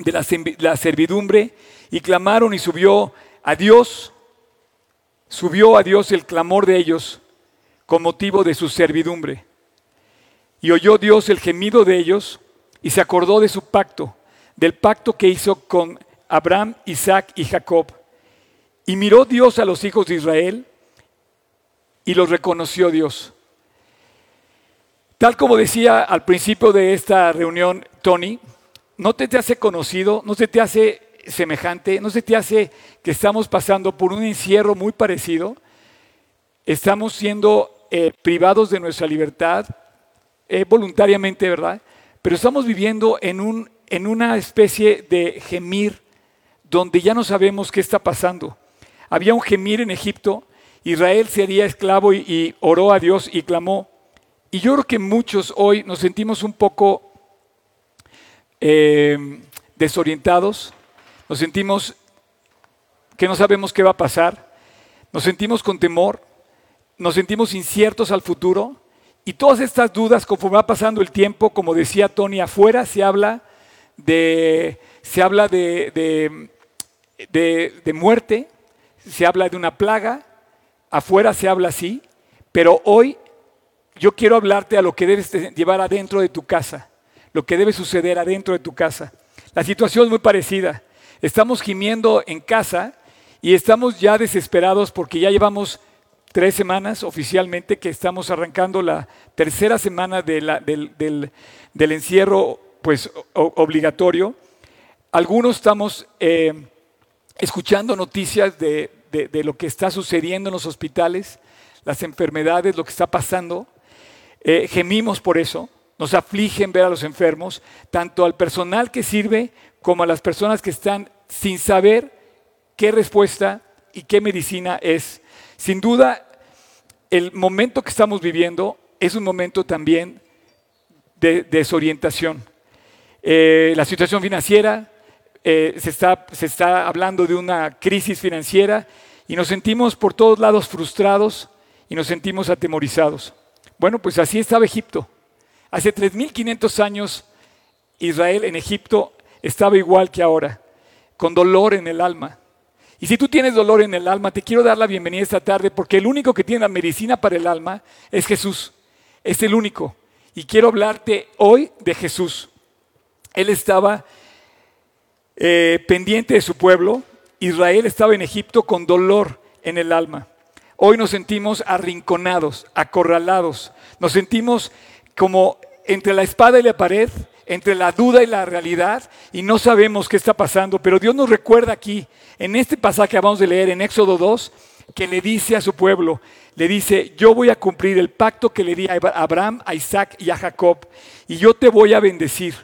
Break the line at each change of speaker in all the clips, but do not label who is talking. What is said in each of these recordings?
de la, servidumbre y clamaron y subió a Dios, subió a Dios el clamor de ellos con motivo de su servidumbre. Y oyó Dios el gemido de ellos y se acordó de su pacto, del pacto que hizo con Abraham, Isaac y Jacob. Y miró Dios a los hijos de Israel y los reconoció Dios. Tal como decía al principio de esta reunión Tony, no te, te hace conocido, no se te hace semejante, no se te hace que estamos pasando por un encierro muy parecido. Estamos siendo eh, privados de nuestra libertad eh, voluntariamente, ¿verdad? Pero estamos viviendo en, un, en una especie de gemir donde ya no sabemos qué está pasando. Había un gemir en Egipto, Israel sería esclavo y, y oró a Dios y clamó. Y yo creo que muchos hoy nos sentimos un poco eh, desorientados, nos sentimos que no sabemos qué va a pasar, nos sentimos con temor, nos sentimos inciertos al futuro. Y todas estas dudas conforme va pasando el tiempo, como decía Tony, afuera se habla de, se habla de, de, de, de muerte, se habla de una plaga, afuera se habla así, pero hoy yo quiero hablarte a lo que debes llevar adentro de tu casa, lo que debe suceder adentro de tu casa. La situación es muy parecida. Estamos gimiendo en casa y estamos ya desesperados porque ya llevamos tres semanas oficialmente que estamos arrancando la tercera semana del, encierro pues, obligatorio. Algunos estamos eh, escuchando noticias de lo que está sucediendo en los hospitales, las enfermedades, lo que está pasando. Eh, gemimos por eso, nos afligen ver a los enfermos, tanto al personal que sirve como a las personas que están sin saber qué respuesta y qué medicina es. Sin duda, el momento que estamos viviendo es un momento también de desorientación. Eh, la situación financiera, eh, se, está, se está hablando de una crisis financiera y nos sentimos por todos lados frustrados y nos sentimos atemorizados. Bueno, pues así estaba Egipto. Hace 3.500 años Israel en Egipto estaba igual que ahora, con dolor en el alma. Y si tú tienes dolor en el alma, te quiero dar la bienvenida esta tarde porque el único que tiene la medicina para el alma es Jesús. Es el único. Y quiero hablarte hoy de Jesús. Él estaba eh, pendiente de su pueblo. Israel estaba en Egipto con dolor en el alma. Hoy nos sentimos arrinconados, acorralados. Nos sentimos como entre la espada y la pared, entre la duda y la realidad, y no sabemos qué está pasando. Pero Dios nos recuerda aquí, en este pasaje que vamos de leer, en Éxodo 2, que le dice a su pueblo, le dice, yo voy a cumplir el pacto que le di a Abraham, a Isaac y a Jacob, y yo te voy a bendecir.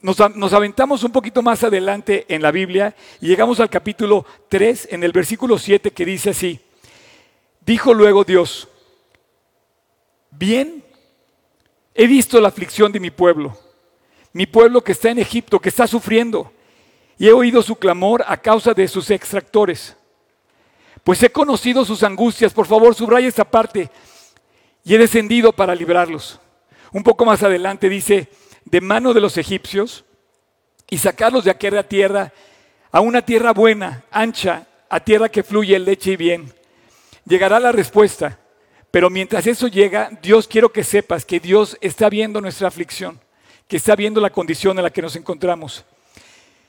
Nos, nos, aventamos un poquito más adelante en la Biblia y llegamos al capítulo 3, en el versículo 7, que dice así, dijo luego Dios, bien, he visto la aflicción de mi pueblo, mi pueblo que está en Egipto, que está sufriendo, y he oído su clamor a causa de sus extractores. Pues he conocido sus angustias, por favor, subraya esta parte, y he descendido para librarlos. Un poco más adelante dice, de mano de los egipcios, y sacarlos de aquella tierra a una tierra buena, ancha, a tierra que fluye leche y bien. Llegará la respuesta, pero mientras eso llega, Dios quiero que sepas que Dios está viendo nuestra aflicción, que está viendo la condición en la que nos encontramos.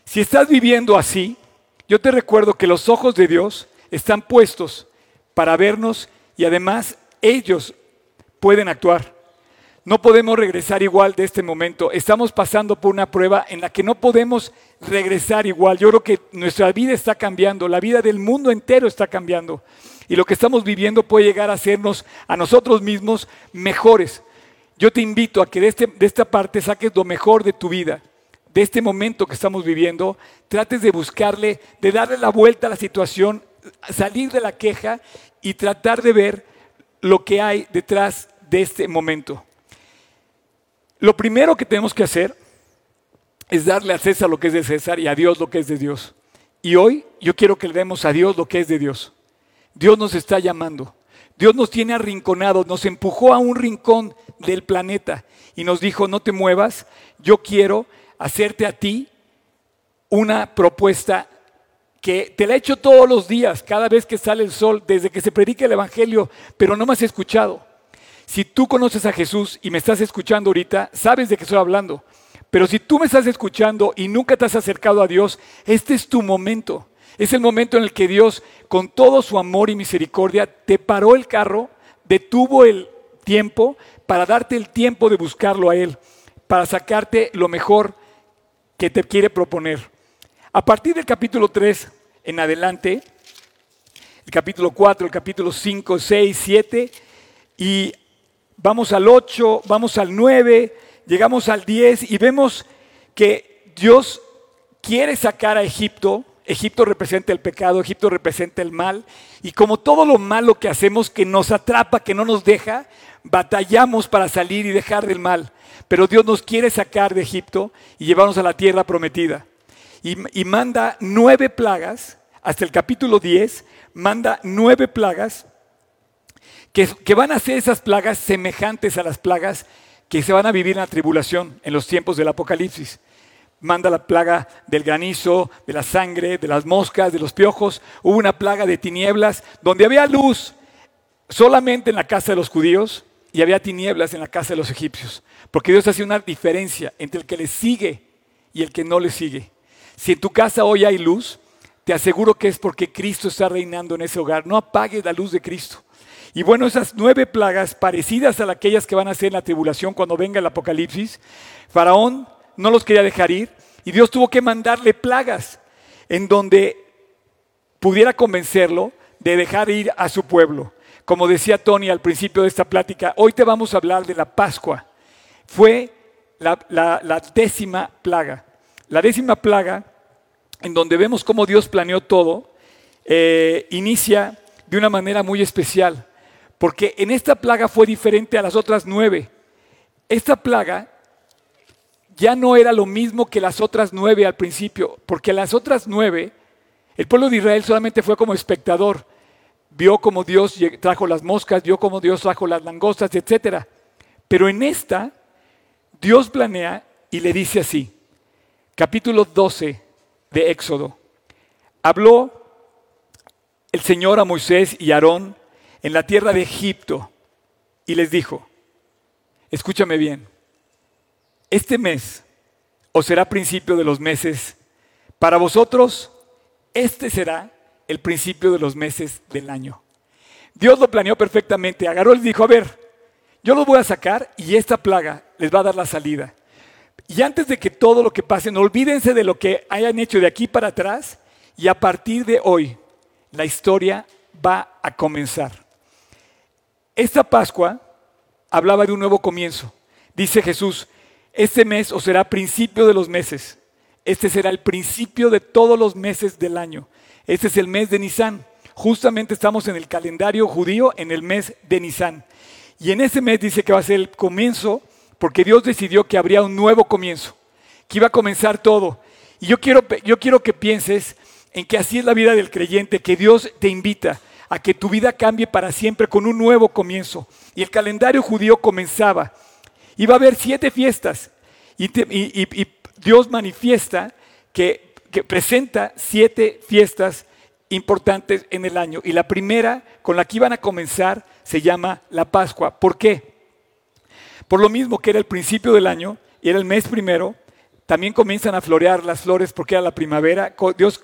Si estás viviendo así, yo te recuerdo que los ojos de Dios están puestos para vernos y además ellos pueden actuar. No podemos regresar igual de este momento. Estamos pasando por una prueba en la que no podemos regresar igual. Yo creo que nuestra vida está cambiando, la vida del mundo entero está cambiando. Y lo que estamos viviendo puede llegar a hacernos a nosotros mismos mejores. Yo te invito a que de, este, de esta parte saques lo mejor de tu vida, de este momento que estamos viviendo. Trates de buscarle, de darle la vuelta a la situación, salir de la queja y tratar de ver lo que hay detrás de este momento. Lo primero que tenemos que hacer es darle a César lo que es de César y a Dios lo que es de Dios. Y hoy yo quiero que le demos a Dios lo que es de Dios. Dios nos está llamando. Dios nos tiene arrinconados, nos empujó a un rincón del planeta y nos dijo, no te muevas, yo quiero hacerte a ti una propuesta que te la he hecho todos los días, cada vez que sale el sol, desde que se predica el Evangelio, pero no me has escuchado. Si tú conoces a Jesús y me estás escuchando ahorita, sabes de qué estoy hablando. Pero si tú me estás escuchando y nunca te has acercado a Dios, este es tu momento. Es el momento en el que Dios, con todo su amor y misericordia, te paró el carro, detuvo el tiempo para darte el tiempo de buscarlo a Él, para sacarte lo mejor que te quiere proponer. A partir del capítulo 3 en adelante, el capítulo 4, el capítulo 5, 6, 7, y vamos al 8, vamos al 9, llegamos al 10 y vemos que Dios quiere sacar a Egipto. Egipto representa el pecado, Egipto representa el mal. Y como todo lo malo que hacemos que nos atrapa, que no nos deja, batallamos para salir y dejar del mal. Pero Dios nos quiere sacar de Egipto y llevarnos a la tierra prometida y, manda nueve plagas, hasta el capítulo 10, manda nueve plagas que, van a ser esas plagas semejantes a las plagas que se van a vivir en la tribulación en los tiempos del Apocalipsis. Manda la plaga del granizo, de la sangre, de las moscas, de los piojos. Hubo una plaga de tinieblas donde había luz solamente en la casa de los judíos y había tinieblas en la casa de los egipcios. Porque Dios hace una diferencia entre el que le sigue y el que no le sigue. Si en tu casa hoy hay luz, te aseguro que es porque Cristo está reinando en ese hogar. No apagues la luz de Cristo. Y bueno, esas nueve plagas parecidas a aquellas que van a ser en la tribulación cuando venga el Apocalipsis, Faraón no los quería dejar ir y Dios tuvo que mandarle plagas en donde pudiera convencerlo de dejar ir a su pueblo. Como decía Tony al principio de esta plática, hoy te vamos a hablar de la Pascua. Fue la, décima plaga. La décima plaga, en donde vemos cómo Dios planeó todo, eh, inicia de una manera muy especial, porque en esta plaga fue diferente a las otras nueve. Esta plaga ya no era lo mismo que las otras nueve al principio, porque las otras nueve, el pueblo de Israel solamente fue como espectador, vio cómo Dios trajo las moscas, vio cómo Dios trajo las langostas, etc. Pero en esta, Dios planea y le dice así, capítulo 12 de Éxodo. Habló el Señor a Moisés y Aarón en la tierra de Egipto y les dijo, escúchame bien, este mes os será principio de los meses, para vosotros este será el principio de los meses del año. Dios lo planeó perfectamente, agarró y dijo, a ver, yo los voy a sacar y esta plaga les va a dar la salida. Y antes de que todo lo que pase, no olvídense de lo que hayan hecho de aquí para atrás y a partir de hoy la historia va a comenzar. Esta Pascua hablaba de un nuevo comienzo. Dice Jesús, este mes os será principio de los meses. Este será el principio de todos los meses del año. Este es el mes de Nisan. Justamente estamos en el calendario judío en el mes de Nisan. Y en ese mes dice que va a ser el comienzo porque Dios decidió que habría un nuevo comienzo, que iba a comenzar todo. Y yo quiero, yo quiero que pienses en que así es la vida del creyente, que Dios te invita a que tu vida cambie para siempre con un nuevo comienzo. Y el calendario judío comenzaba. Iba a haber siete fiestas y, Dios manifiesta que, que presenta siete fiestas importantes en el año. Y la primera con la que iban a comenzar se llama la Pascua. ¿Por qué? Por lo mismo que era el principio del año y era el mes primero, también comienzan a florear las flores porque era la primavera. Dios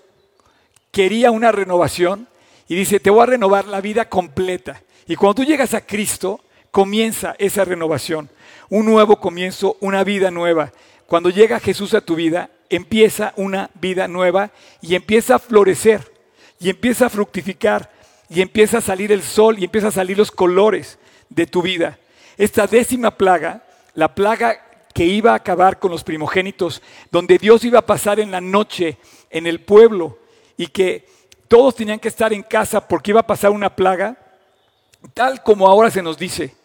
quería una renovación y dice, te voy a renovar la vida completa. Y cuando tú llegas a Cristo, comienza esa renovación, un nuevo comienzo, una vida nueva. Cuando llega Jesús a tu vida, empieza una vida nueva y empieza a florecer y empieza a fructificar y empieza a salir el sol y empieza a salir los colores de tu vida. Esta décima plaga, la plaga que iba a acabar con los primogénitos, donde Dios iba a pasar en la noche en el pueblo y que todos tenían que estar en casa porque iba a pasar una plaga, tal como ahora se nos dice,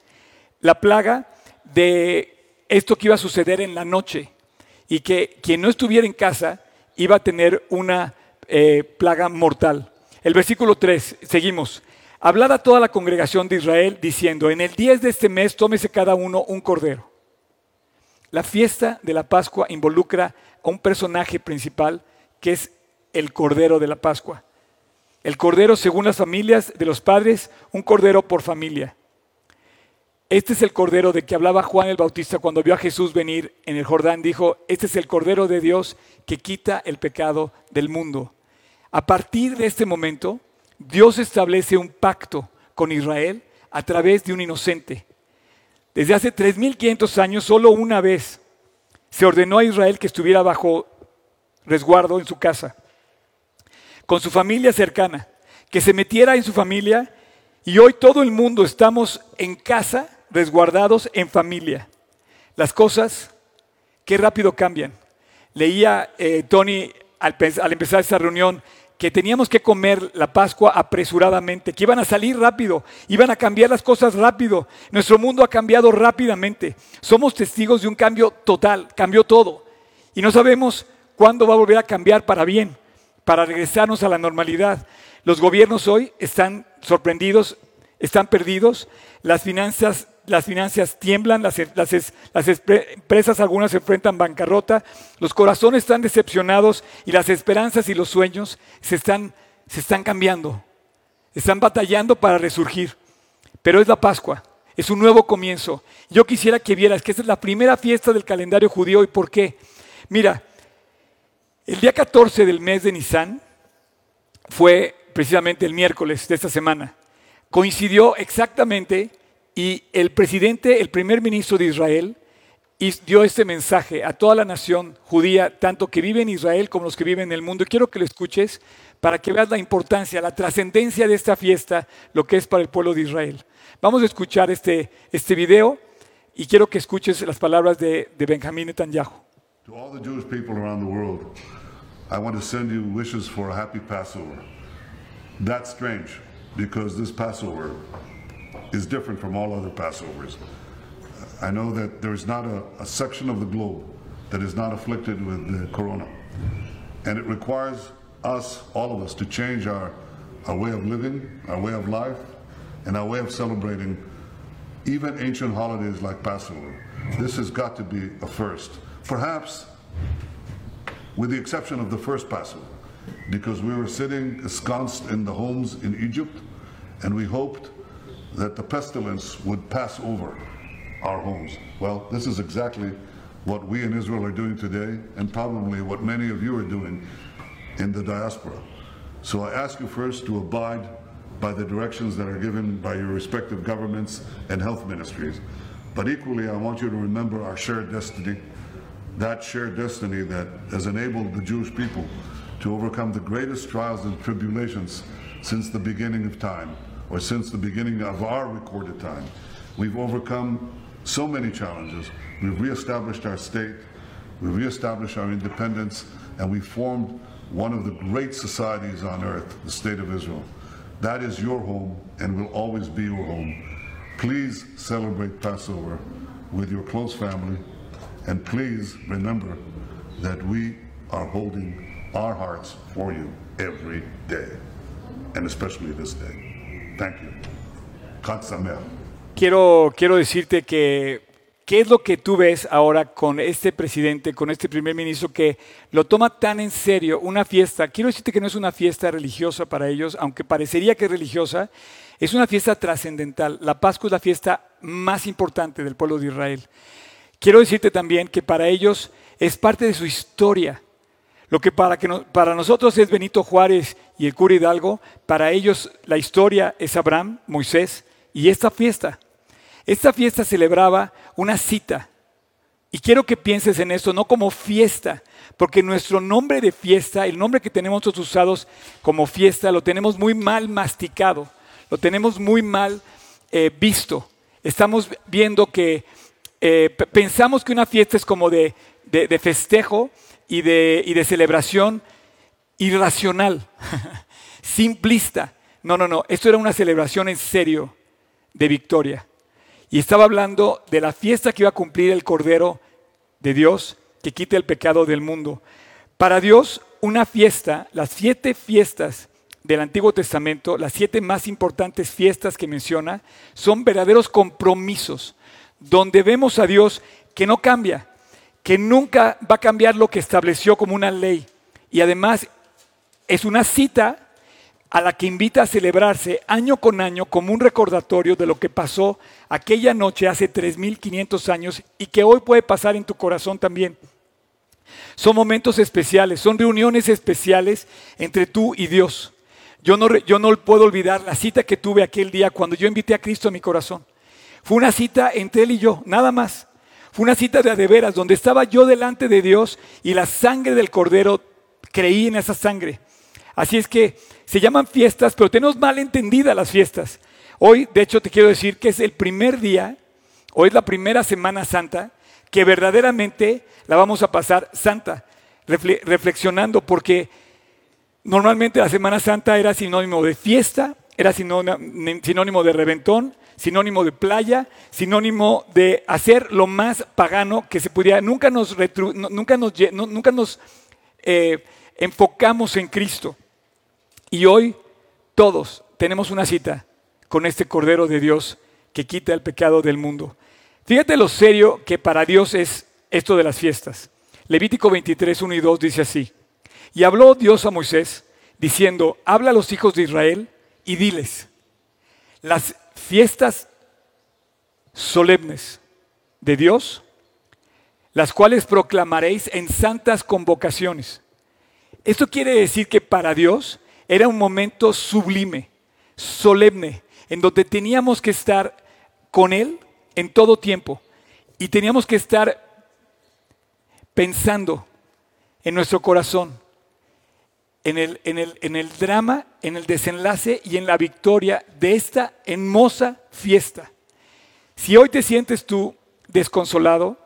la plaga de esto que iba a suceder en la noche y que quien no estuviera en casa iba a tener una eh, plaga mortal. El versículo 3, seguimos. Hablad a toda la congregación de Israel diciendo, en el 10 de este mes tómese cada uno un cordero. La fiesta de la Pascua involucra a un personaje principal que es el Cordero de la Pascua. El Cordero según las familias de los padres, un Cordero por familia. Este es el Cordero de que hablaba Juan el Bautista cuando vio a Jesús venir en el Jordán. Dijo, este es el Cordero de Dios que quita el pecado del mundo. A partir de este momento, Dios establece un pacto con Israel a través de un inocente. Desde hace 3.500 años, solo una vez se ordenó a Israel que estuviera bajo resguardo en su casa, con su familia cercana, que se metiera en su familia y hoy todo el mundo estamos en casa, resguardados en familia. Las cosas, qué rápido cambian. Leía eh, Tony al, al empezar esta reunión que teníamos que comer la Pascua apresuradamente, que iban a salir rápido, iban a cambiar las cosas rápido. Nuestro mundo ha cambiado rápidamente. Somos testigos de un cambio total, cambió todo. Y no sabemos cuándo va a volver a cambiar para bien, para regresarnos a la normalidad. Los gobiernos hoy están sorprendidos, están perdidos, las finanzas, las finanzas tiemblan, las, empresas algunas se enfrentan bancarrota, los corazones están decepcionados y las esperanzas y los sueños se están, se están cambiando, están batallando para resurgir. Pero es la Pascua, es un nuevo comienzo. Yo quisiera que vieras que esta es la primera fiesta del calendario judío y por qué. Mira, el día 14 del mes de Nisan fue precisamente el miércoles de esta semana. Coincidió exactamente y el presidente, el primer ministro de Israel, dio este mensaje a toda la nación judía, tanto que vive en Israel como los que viven en el mundo. Quiero que lo escuches para que veas la importancia, la trascendencia de esta fiesta, lo que es para el pueblo de Israel. Vamos a escuchar este, este video y quiero que escuches las palabras de, de Benjamín Netanyahu.
To all the Jewish people around the world, I want to send you wishes for a happy Passover. That's strange because this Passover is different from all other Passovers. I know that there's not a, a section of the globe that is not afflicted with the corona. And it requires us, all of us, to change our, our way of living, our way of life, and our way of celebrating even ancient holidays like Passover. This has got to be a first. Perhaps with the exception of the first Passover, because we were sitting ensconced in the homes in Egypt, and we hoped that the pestilence would pass over our homes. Well, this is exactly what we in Israel are doing today, and probably what many of you are doing in the diaspora. So I ask you first to abide by the directions that are given by your respective governments and health ministries. But equally, I want you to remember our shared destiny, that shared destiny that has enabled the Jewish people to overcome the greatest trials and tribulations since the beginning of time, or since the beginning of our recorded time. We've overcome so many challenges. We've reestablished our state, we've reestablished our independence, and we formed one of the great societies on earth, the State of Israel. That is your home and will always be your home. Please celebrate Passover with your close family, and please remember that we are holding our hearts for you every day, and especially this day. Thank you.
Quiero, quiero decirte que qué es lo que tú ves ahora con este presidente, con este primer ministro que lo toma tan en serio, una fiesta. Quiero decirte que no es una fiesta religiosa para ellos, aunque parecería que es religiosa, es una fiesta trascendental. La Pascua es la fiesta más importante del pueblo de Israel. Quiero decirte también que para ellos es parte de su historia. Lo que para, que para nosotros es Benito Juárez y el cura Hidalgo, para ellos la historia es Abraham, Moisés y esta fiesta. Esta fiesta celebraba una cita. Y quiero que pienses en esto, no como fiesta, porque nuestro nombre de fiesta, el nombre que tenemos nosotros usados como fiesta, lo tenemos muy mal masticado, lo tenemos muy mal eh, visto. Estamos viendo que eh, pensamos que una fiesta es como de, de- de festejo y de, y de celebración irracional, simplista. No, no, no, esto era una celebración en serio de victoria. Y estaba hablando de la fiesta que iba a cumplir el Cordero de Dios que quita el pecado del mundo. Para Dios, una fiesta, las siete fiestas del Antiguo Testamento, las siete más importantes fiestas que menciona, son verdaderos compromisos, donde vemos a Dios que no cambia, que nunca va a cambiar lo que estableció como una ley. y además es una cita a la que invita a celebrarse año con año como un recordatorio de lo que pasó aquella noche hace 3.500 años y que hoy puede pasar en tu corazón también. Son momentos especiales, son reuniones especiales entre tú y Dios. Yo no, yo no puedo olvidar la cita que tuve aquel día cuando yo invité a Cristo a mi corazón. Fue una cita entre Él y yo, nada más. Fue una cita de veras, donde estaba yo delante de Dios y la sangre del Cordero, creí en esa sangre. Así es que se llaman fiestas, pero tenemos mal entendidas las fiestas. Hoy, de hecho, te quiero decir que es el primer día, hoy es la primera Semana Santa, que verdaderamente la vamos a pasar santa, reflexionando, porque normalmente la Semana Santa era sinónimo de fiesta, era sinónimo de reventón, sinónimo de playa, sinónimo de hacer lo más pagano que se pudiera. Nunca nos, nunca nos, nunca nos eh, enfocamos en Cristo. Y hoy todos tenemos una cita con este Cordero de Dios que quita el pecado del mundo. Fíjate lo serio que para Dios es esto de las fiestas. Levítico 23, 1 y 2 dice así. Y habló Dios a Moisés diciendo, habla a los hijos de Israel y diles, las fiestas solemnes de Dios, las cuales proclamaréis en santas convocaciones. Esto quiere decir que para Dios era un momento sublime, solemne, en donde teníamos que estar con Él en todo tiempo y teníamos que estar pensando en nuestro corazón, en el, en, el, en el, drama, en el desenlace y en la victoria de esta hermosa fiesta. Si hoy te sientes tú desconsolado,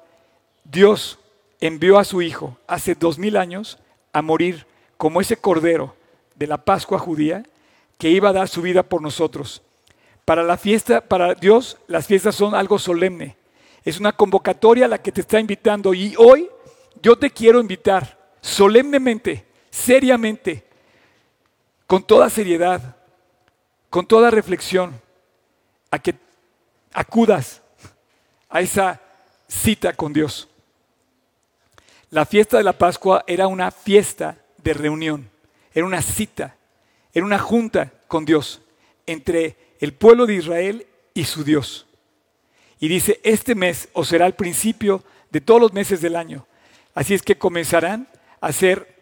Dios envió a su Hijo hace dos mil años a morir como ese cordero de la Pascua judía que iba a dar su vida por nosotros. Para la fiesta, para Dios, las fiestas son algo solemne. Es una convocatoria a la que te está invitando y hoy yo te quiero invitar solemnemente, seriamente, con toda seriedad, con toda reflexión, a que acudas a esa cita con Dios. La fiesta de la Pascua era una fiesta de reunión era una cita, era una junta con Dios entre el pueblo de Israel y su Dios. Y dice, este mes os será el principio de todos los meses del año. Así es que comenzarán a hacer,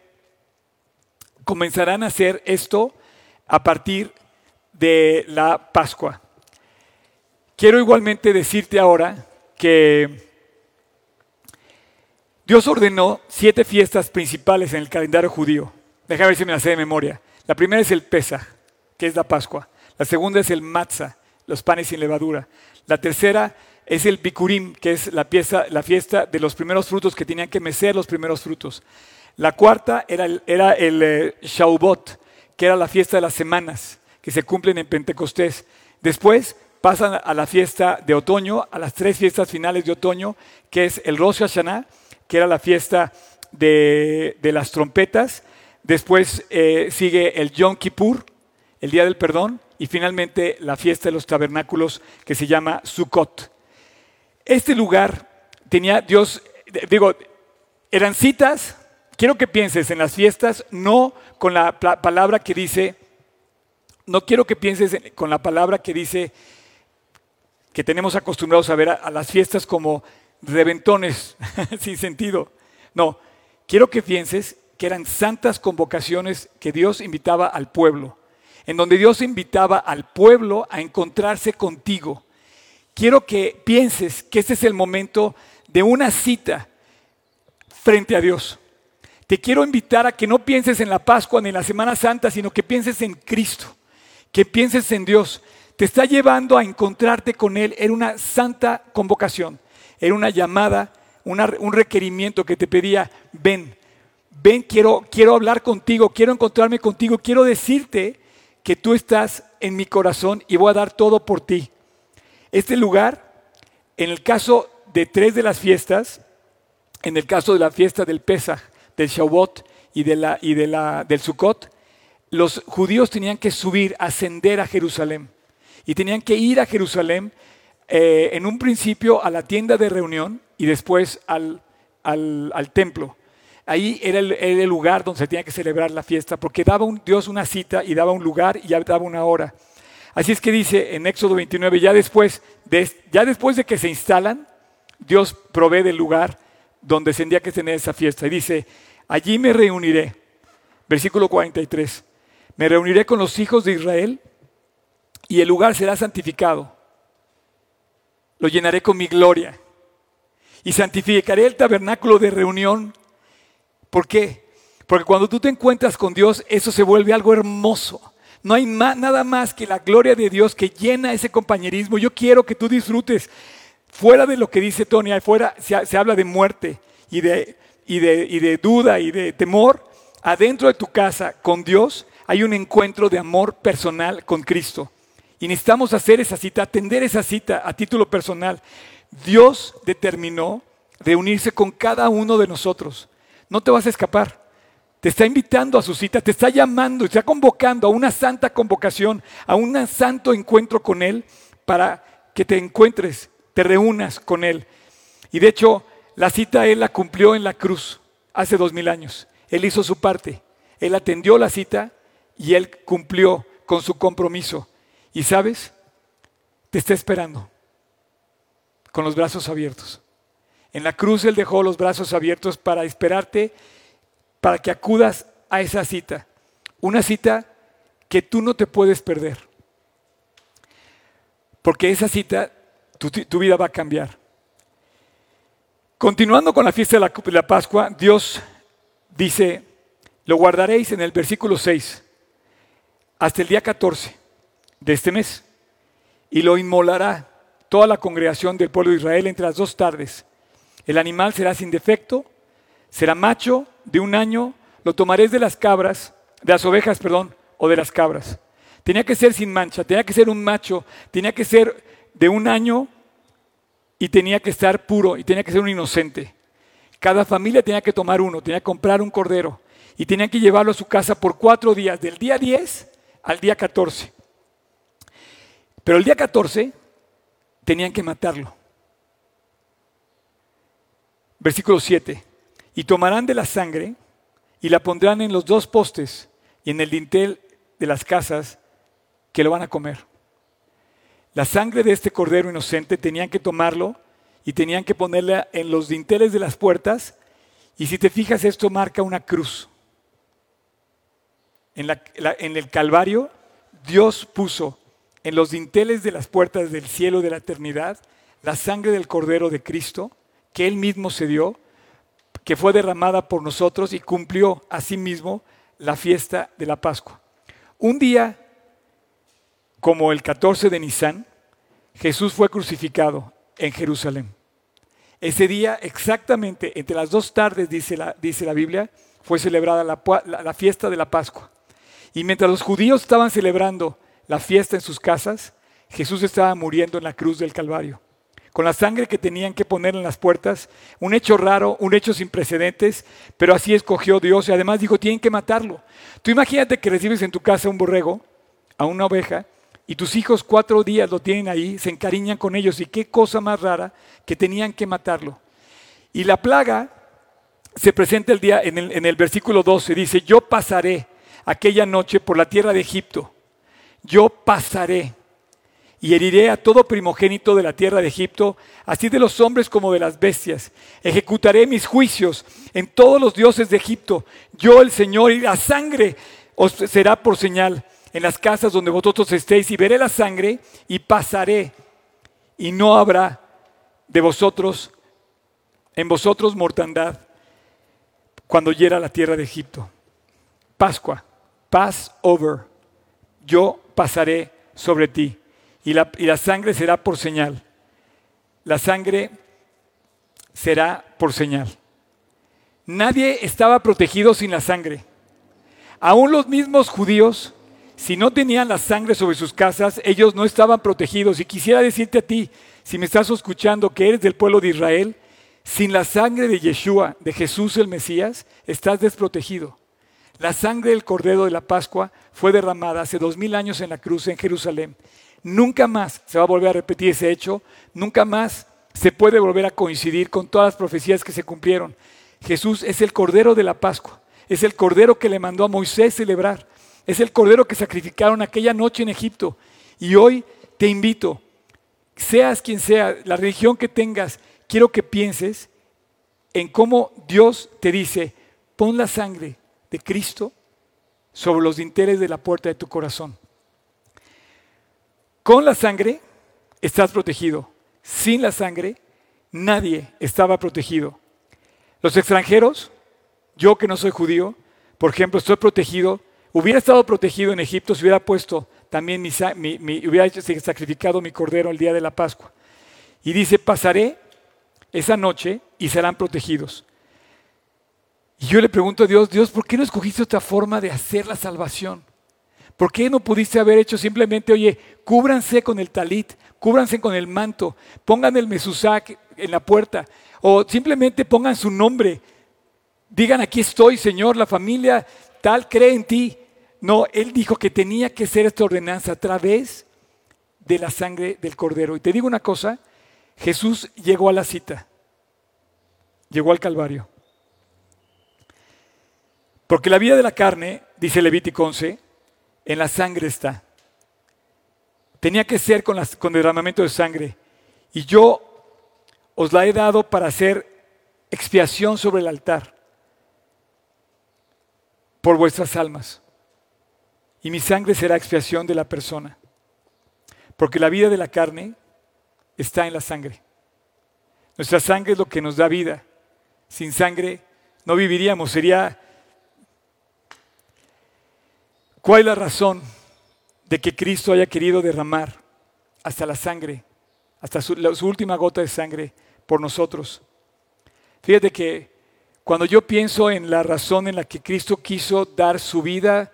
comenzarán a hacer esto a partir de la Pascua. Quiero igualmente decirte ahora que Dios ordenó siete fiestas principales en el calendario judío. Déjame ver si me la sé de memoria. La primera es el Pesaj, que es la Pascua. La segunda es el Matzah, los panes sin levadura. La tercera es el Bikurim, que es la, la fiesta de los primeros frutos que tenían que mecer los primeros frutos. La cuarta era el, era eh, que era la fiesta de las semanas, que se cumplen en Pentecostés. Después pasan a la fiesta de otoño, a las tres fiestas finales de otoño, que es el Rosh Hashanah, que era la fiesta de, las trompetas, Después eh, sigue el Yom Kippur, el Día del Perdón, y finalmente la fiesta de los tabernáculos que se llama Sukkot. Este lugar tenía Dios, digo, eran citas, quiero que pienses en las fiestas, no con la palabra que dice, no quiero que pienses con la palabra que dice que tenemos acostumbrados a ver a las fiestas como reventones sin sentido. No, quiero que pienses que eran santas convocaciones que Dios invitaba al pueblo, en donde Dios invitaba al pueblo a encontrarse contigo. Quiero que pienses que este es el momento de una cita frente a Dios. Te quiero invitar a que no pienses en la Pascua ni en la Semana Santa, sino que pienses en Cristo, que pienses en Dios. Te está llevando a encontrarte con Él. Era una santa convocación, era una llamada, un requerimiento que te pedía, ven, ven, quiero, quiero hablar contigo, quiero encontrarme contigo, quiero decirte que tú estás en mi corazón y voy a dar todo por ti. Este lugar, en el caso de tres de las fiestas, en el caso de la fiesta del Pesach, del Shavuot y, de la, y de la, del Sukkot, los judíos tenían que subir, ascender a Jerusalén. Y tenían que ir a Jerusalén eh, en un principio a la tienda de reunión y después al, al templo. ahí era el, lugar donde se tenía que celebrar la fiesta, porque daba un, Dios una cita y daba un lugar y daba una hora. Así es que dice en Éxodo 29, ya después de, ya después de que se instalan, Dios provee del lugar donde tendría que tener esa fiesta. Y dice, allí me reuniré, versículo 43, me reuniré con los hijos de Israel y el lugar será santificado. Lo llenaré con mi gloria y santificaré el tabernáculo de reunión. ¿Por qué? Porque cuando tú te encuentras con Dios, eso se vuelve algo hermoso. No hay nada más que la gloria de Dios que llena ese compañerismo. Yo quiero que tú disfrutes. Fuera de lo que dice Tony, afuera se, se habla de muerte y de, y, de, y de duda y de temor. Adentro de tu casa con Dios hay un encuentro de amor personal con Cristo. Y necesitamos hacer esa cita, atender esa cita a título personal. Dios determinó reunirse con cada uno de nosotros. No te vas a escapar. Te está invitando a su cita, te está llamando, te está convocando a una santa convocación, a un santo encuentro con Él para que te encuentres, te reúnas con Él. Y de hecho, la cita Él la cumplió en la cruz hace dos mil años. Él hizo su parte. Él atendió la cita y Él cumplió con su compromiso. Y sabes, te está esperando con los brazos abiertos. En la cruz Él dejó los brazos abiertos para esperarte para que acudas a esa cita. Una cita que tú no te puedes perder. Porque esa cita, tu, vida va a cambiar. Continuando con la fiesta de la, Pascua, Dios dice, lo guardaréis en el versículo 6 hasta el día 14 de este mes y lo inmolará toda la congregación del pueblo de Israel entre las dos tardes. El animal será sin defecto, será macho de un año, lo tomaréis de las cabras, de las ovejas, perdón, o de las cabras. Tenía que ser sin mancha, tenía que ser un macho, tenía que ser de un año y tenía que estar puro y tenía que ser un inocente. Cada familia tenía que tomar uno, tenía que comprar un cordero y tenía que llevarlo a su casa por cuatro días, del día 10 al día 14. Pero el día 14 tenían que matarlo. Versículo 7 y tomarán de la sangre y la pondrán en los dos postes y en el dintel de las casas que lo van a comer. La sangre de este cordero inocente tenían que tomarlo y tenían que ponerla en los dinteles de las puertas y si te fijas esto marca una cruz. En, el Calvario Dios puso en los dinteles de las puertas del cielo de la eternidad la sangre del cordero de Cristo que él mismo se dio que fue derramada por nosotros y cumplió asimismo la fiesta de la Pascua. Un día, como el 14 de Nisan, Jesús fue crucificado en Jerusalén. Ese día, exactamente entre las dos tardes, dice la, Biblia, fue celebrada la, la fiesta de la Pascua. Y mientras los judíos estaban celebrando la fiesta en sus casas, Jesús estaba muriendo en la cruz del Calvario con la sangre que tenían que poner en las puertas, un hecho raro, un hecho sin precedentes, pero así escogió Dios y además dijo, tienen que matarlo. Tú imagínate que recibes en tu casa un borrego, a una oveja, y tus hijos cuatro días lo tienen ahí, se encariñan con ellos, y qué cosa más rara que tenían que matarlo. Y la plaga se presenta el día en el, en el versículo 12, dice, yo pasaré aquella noche por la tierra de Egipto, yo pasaré y heriré a todo primogénito de la tierra de Egipto, así de los hombres como de las bestias. Ejecutaré mis juicios en todos los dioses de Egipto. Yo el Señor y la sangre os será por señal en las casas donde vosotros estéis y veré la sangre y pasaré y no habrá de vosotros en vosotros mortandad cuando hiera la tierra de Egipto. Pascua, pass over. Yo pasaré sobre ti y la, sangre será por señal. La sangre será por señal. Nadie estaba protegido sin la sangre. Aún los mismos judíos, si no tenían la sangre sobre sus casas, ellos no estaban protegidos. Y quisiera decirte a ti, si me estás escuchando, que eres del pueblo de Israel, sin la sangre de Yeshua, de Jesús el Mesías, estás desprotegido. La sangre del Cordero de la Pascua fue derramada hace dos mil años en la cruz en Jerusalén Nunca más se va a volver a repetir ese hecho, nunca más se puede volver a coincidir con todas las profecías que se cumplieron. Jesús es el Cordero de la Pascua, es el Cordero que le mandó a Moisés celebrar, es el Cordero que sacrificaron aquella noche en Egipto. Y hoy te invito, seas quien sea, la religión que tengas, quiero que pienses en cómo Dios te dice, pon la sangre de Cristo sobre los dinteles de la puerta de tu corazón. Con la sangre estás protegido. Sin la sangre nadie estaba protegido. Los extranjeros, yo que no soy judío, por ejemplo, estoy protegido. Hubiera estado protegido en Egipto si hubiera puesto también mi, hubiera sacrificado mi cordero el día de la Pascua. Y dice, pasaré esa noche y serán protegidos. Y yo le pregunto a Dios, Dios, ¿por qué no escogiste otra forma de hacer la salvación? ¿Por qué no pudiste haber hecho simplemente, oye, cúbranse con el talit, cúbranse con el manto, pongan el mesusac en la puerta, o simplemente pongan su nombre, digan, aquí estoy, Señor, la familia tal cree en ti. No, Él dijo que tenía que ser esta ordenanza a través de la sangre del cordero. Y te digo una cosa, Jesús llegó a la cita, llegó al Calvario. Porque la vida de la carne, dice Levítico 11, en la sangre está. Tenía que ser con, con derramamiento de sangre. Y yo os la he dado para hacer expiación sobre el altar por vuestras almas. Y mi sangre será expiación de la persona. Porque la vida de la carne está en la sangre. Nuestra sangre es lo que nos da vida. Sin sangre no viviríamos, sería ¿Cuál es la razón de que Cristo haya querido derramar hasta la sangre, hasta su, última gota de sangre por nosotros? Fíjate que cuando yo pienso en la razón en la que Cristo quiso dar su vida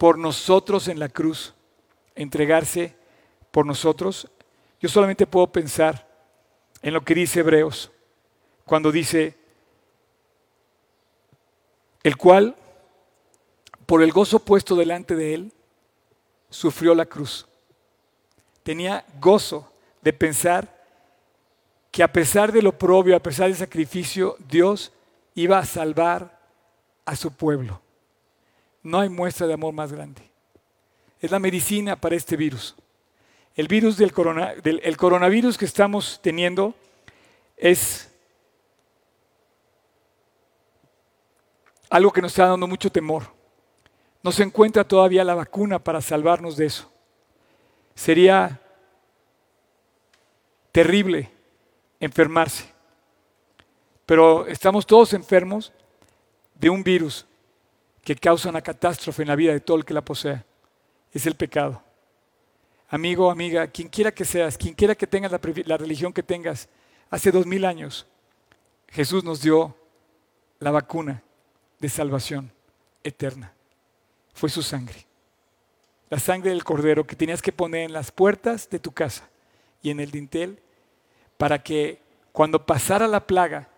por nosotros en la cruz, entregarse por nosotros, yo solamente puedo pensar en lo que dice Hebreos, cuando dice, el cual por el gozo puesto delante de él, sufrió la cruz. Tenía gozo de pensar que a pesar de lo propio, a pesar del sacrificio, Dios iba a salvar a su pueblo. No hay muestra de amor más grande. Es la medicina para este virus. El virus del, el coronavirus que estamos teniendo es algo que nos está dando mucho temor. No se encuentra todavía la vacuna para salvarnos de eso. Sería terrible enfermarse. Pero estamos todos enfermos de un virus que causa una catástrofe en la vida de todo el que la posea. Es el pecado. Amigo, amiga, quien quiera que seas, quien quiera que tengas la, la religión que tengas, hace dos mil años Jesús nos dio la vacuna de salvación eterna fue su sangre. La sangre del cordero que tenías que poner en las puertas de tu casa y en el dintel para que cuando pasara la plaga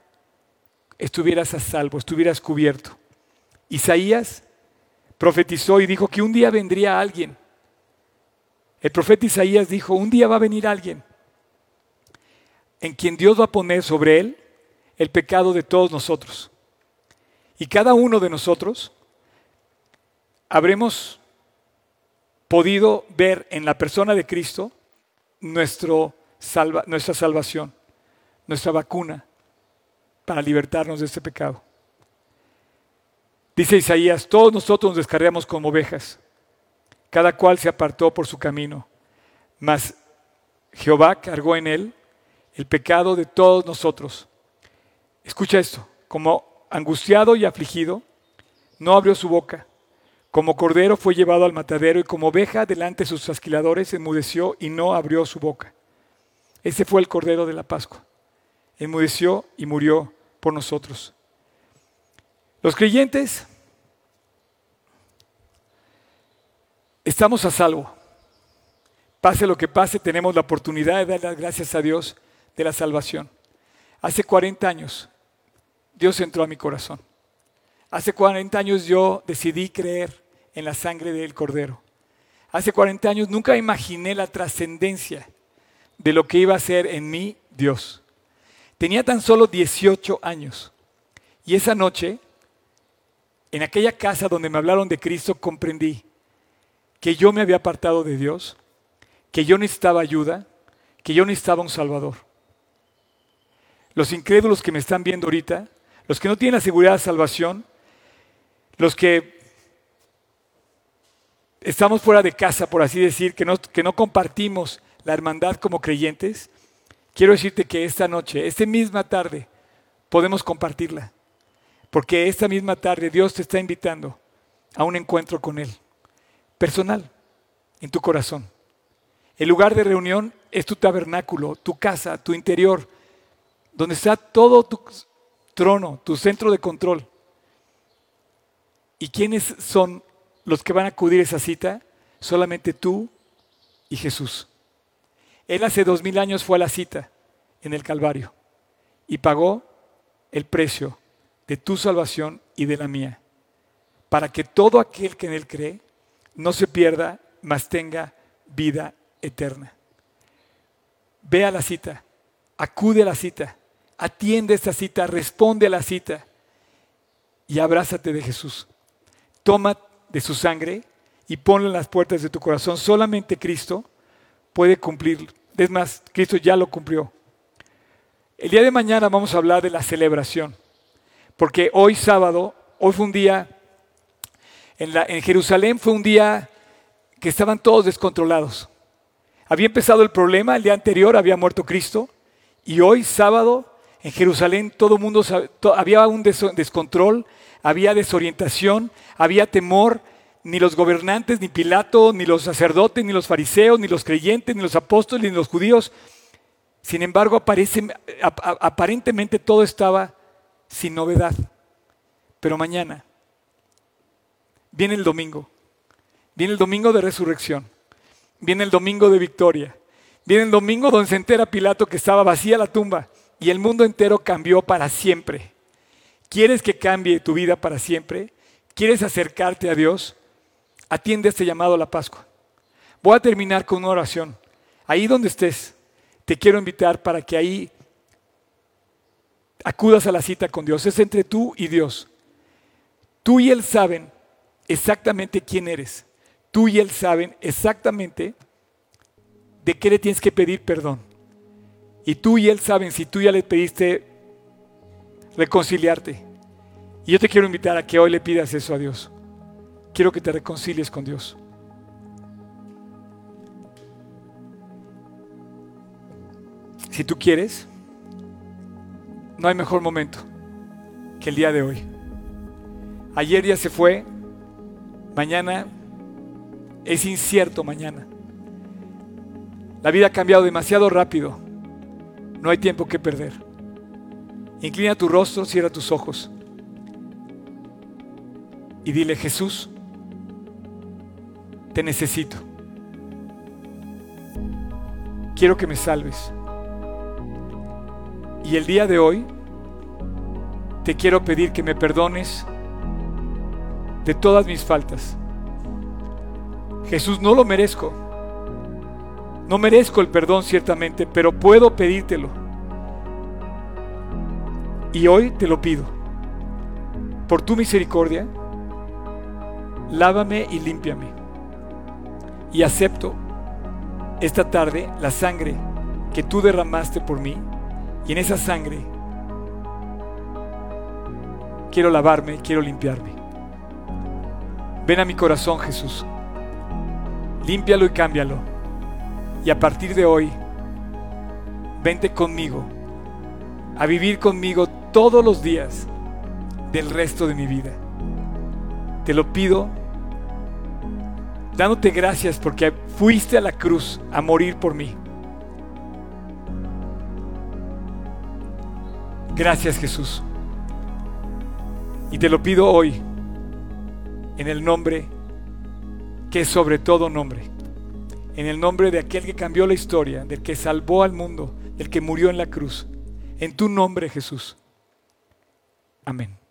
estuvieras a salvo, estuvieras cubierto. Isaías profetizó y dijo que un día vendría alguien. El profeta Isaías dijo, un día va a venir alguien en quien Dios va a poner sobre él el pecado de todos nosotros. Y cada uno de nosotros habremos podido ver en la persona de Cristo nuestra salvación, nuestra vacuna para libertarnos de este pecado. Dice Isaías, todos nosotros nos descarriamos como ovejas, cada cual se apartó por su camino, mas Jehová cargó en él el pecado de todos nosotros. Escucha esto, como angustiado y afligido, no abrió su boca como cordero fue llevado al matadero y como oveja delante de sus trasquiladores enmudeció y no abrió su boca. Ese fue el cordero de la Pascua. Enmudeció y murió por nosotros. Los creyentes estamos a salvo. Pase lo que pase, tenemos la oportunidad de dar las gracias a Dios de la salvación. Hace 40 años Dios entró a mi corazón. Hace 40 años yo decidí creer en la sangre del cordero. Hace 40 años nunca imaginé la trascendencia de lo que iba a ser en mí Dios. Tenía tan solo 18 años Y esa noche, en aquella casa donde me hablaron de Cristo, comprendí que yo me había apartado de Dios, que yo necesitaba ayuda, que yo necesitaba un Salvador. Los incrédulos que me están viendo ahorita, los que no tienen la seguridad de salvación, los que estamos fuera de casa, por así decir, que no, que no compartimos la hermandad como creyentes, quiero decirte que esta noche, esta misma tarde, podemos compartirla. Porque esta misma tarde Dios te está invitando a un encuentro con Él, personal, en tu corazón. El lugar de reunión es tu tabernáculo, tu casa, tu interior, donde está todo tu trono, tu centro de control. ¿Y quiénes son los que van a acudir a esa cita? Solamente tú y Jesús. Él hace dos mil años fue a la cita en el Calvario y pagó el precio de tu salvación y de la mía, para que todo aquel que en Él cree no se pierda, mas tenga vida eterna. Ve a la cita, acude a la cita, atiende esta cita, responde a la cita y abrázate de Jesús. Toma de su sangre y ponla en las puertas de tu corazón. Solamente Cristo puede cumplirlo. Es más, Cristo ya lo cumplió. El día de mañana vamos a hablar de la celebración, porque hoy sábado, hoy fue un día, en, la, en Jerusalén fue un día que estaban todos descontrolados. Había empezado el problema, el día anterior había muerto Cristo, y hoy sábado en Jerusalén todo el mundo había un descontrol, había desorientación, había temor, ni los gobernantes, ni Pilato, ni los sacerdotes, ni los fariseos, ni los creyentes, ni los apóstoles, ni los judíos. Sin embargo, aparentemente todo estaba sin novedad. Pero mañana viene el domingo, viene el domingo de resurrección, viene el domingo de victoria, viene el domingo donde se entera Pilato que estaba vacía la tumba y el mundo entero cambió para siempre. ¿Quieres que cambie tu vida para siempre? ¿Quieres acercarte a Dios? Atiende este llamado a la Pascua. Voy a terminar con una oración. Ahí donde estés, te quiero invitar para que ahí acudas a la cita con Dios. Es entre tú y Dios. Tú y Él saben exactamente quién eres. Tú y Él saben exactamente de qué le tienes que pedir perdón. Y tú y Él saben si tú ya le pediste reconciliarte. Y yo te quiero invitar a que hoy le pidas eso a Dios quiero que te reconcilies con Dios. Si tú quieres, no hay mejor momento que el día de hoy. Ayer ya se fue, mañana es incierto mañana. La vida ha cambiado demasiado rápido. No hay tiempo que perder. Inclina tu rostro, cierra tus ojos y dile, Jesús, te necesito. Quiero que me salves. Y el día de hoy te quiero pedir que me perdones de todas mis faltas. Jesús, no lo merezco. No merezco el perdón ciertamente, pero puedo pedírtelo. Y hoy te lo pido. Por tu misericordia, lávame y límpiame y acepto esta tarde la sangre que tú derramaste por mí y en esa sangre quiero lavarme, quiero limpiarme. Ven a mi corazón Jesús, límpialo y cámbialo y a partir de hoy vente conmigo a vivir conmigo todos los días del resto de mi vida. Te lo pido dándote gracias porque fuiste a la cruz a morir por mí. Gracias Jesús. Y te lo pido hoy en el nombre que es sobre todo nombre. En el nombre de aquel que cambió la historia, del que salvó al mundo, del que murió en la cruz. En tu nombre Jesús. Amén.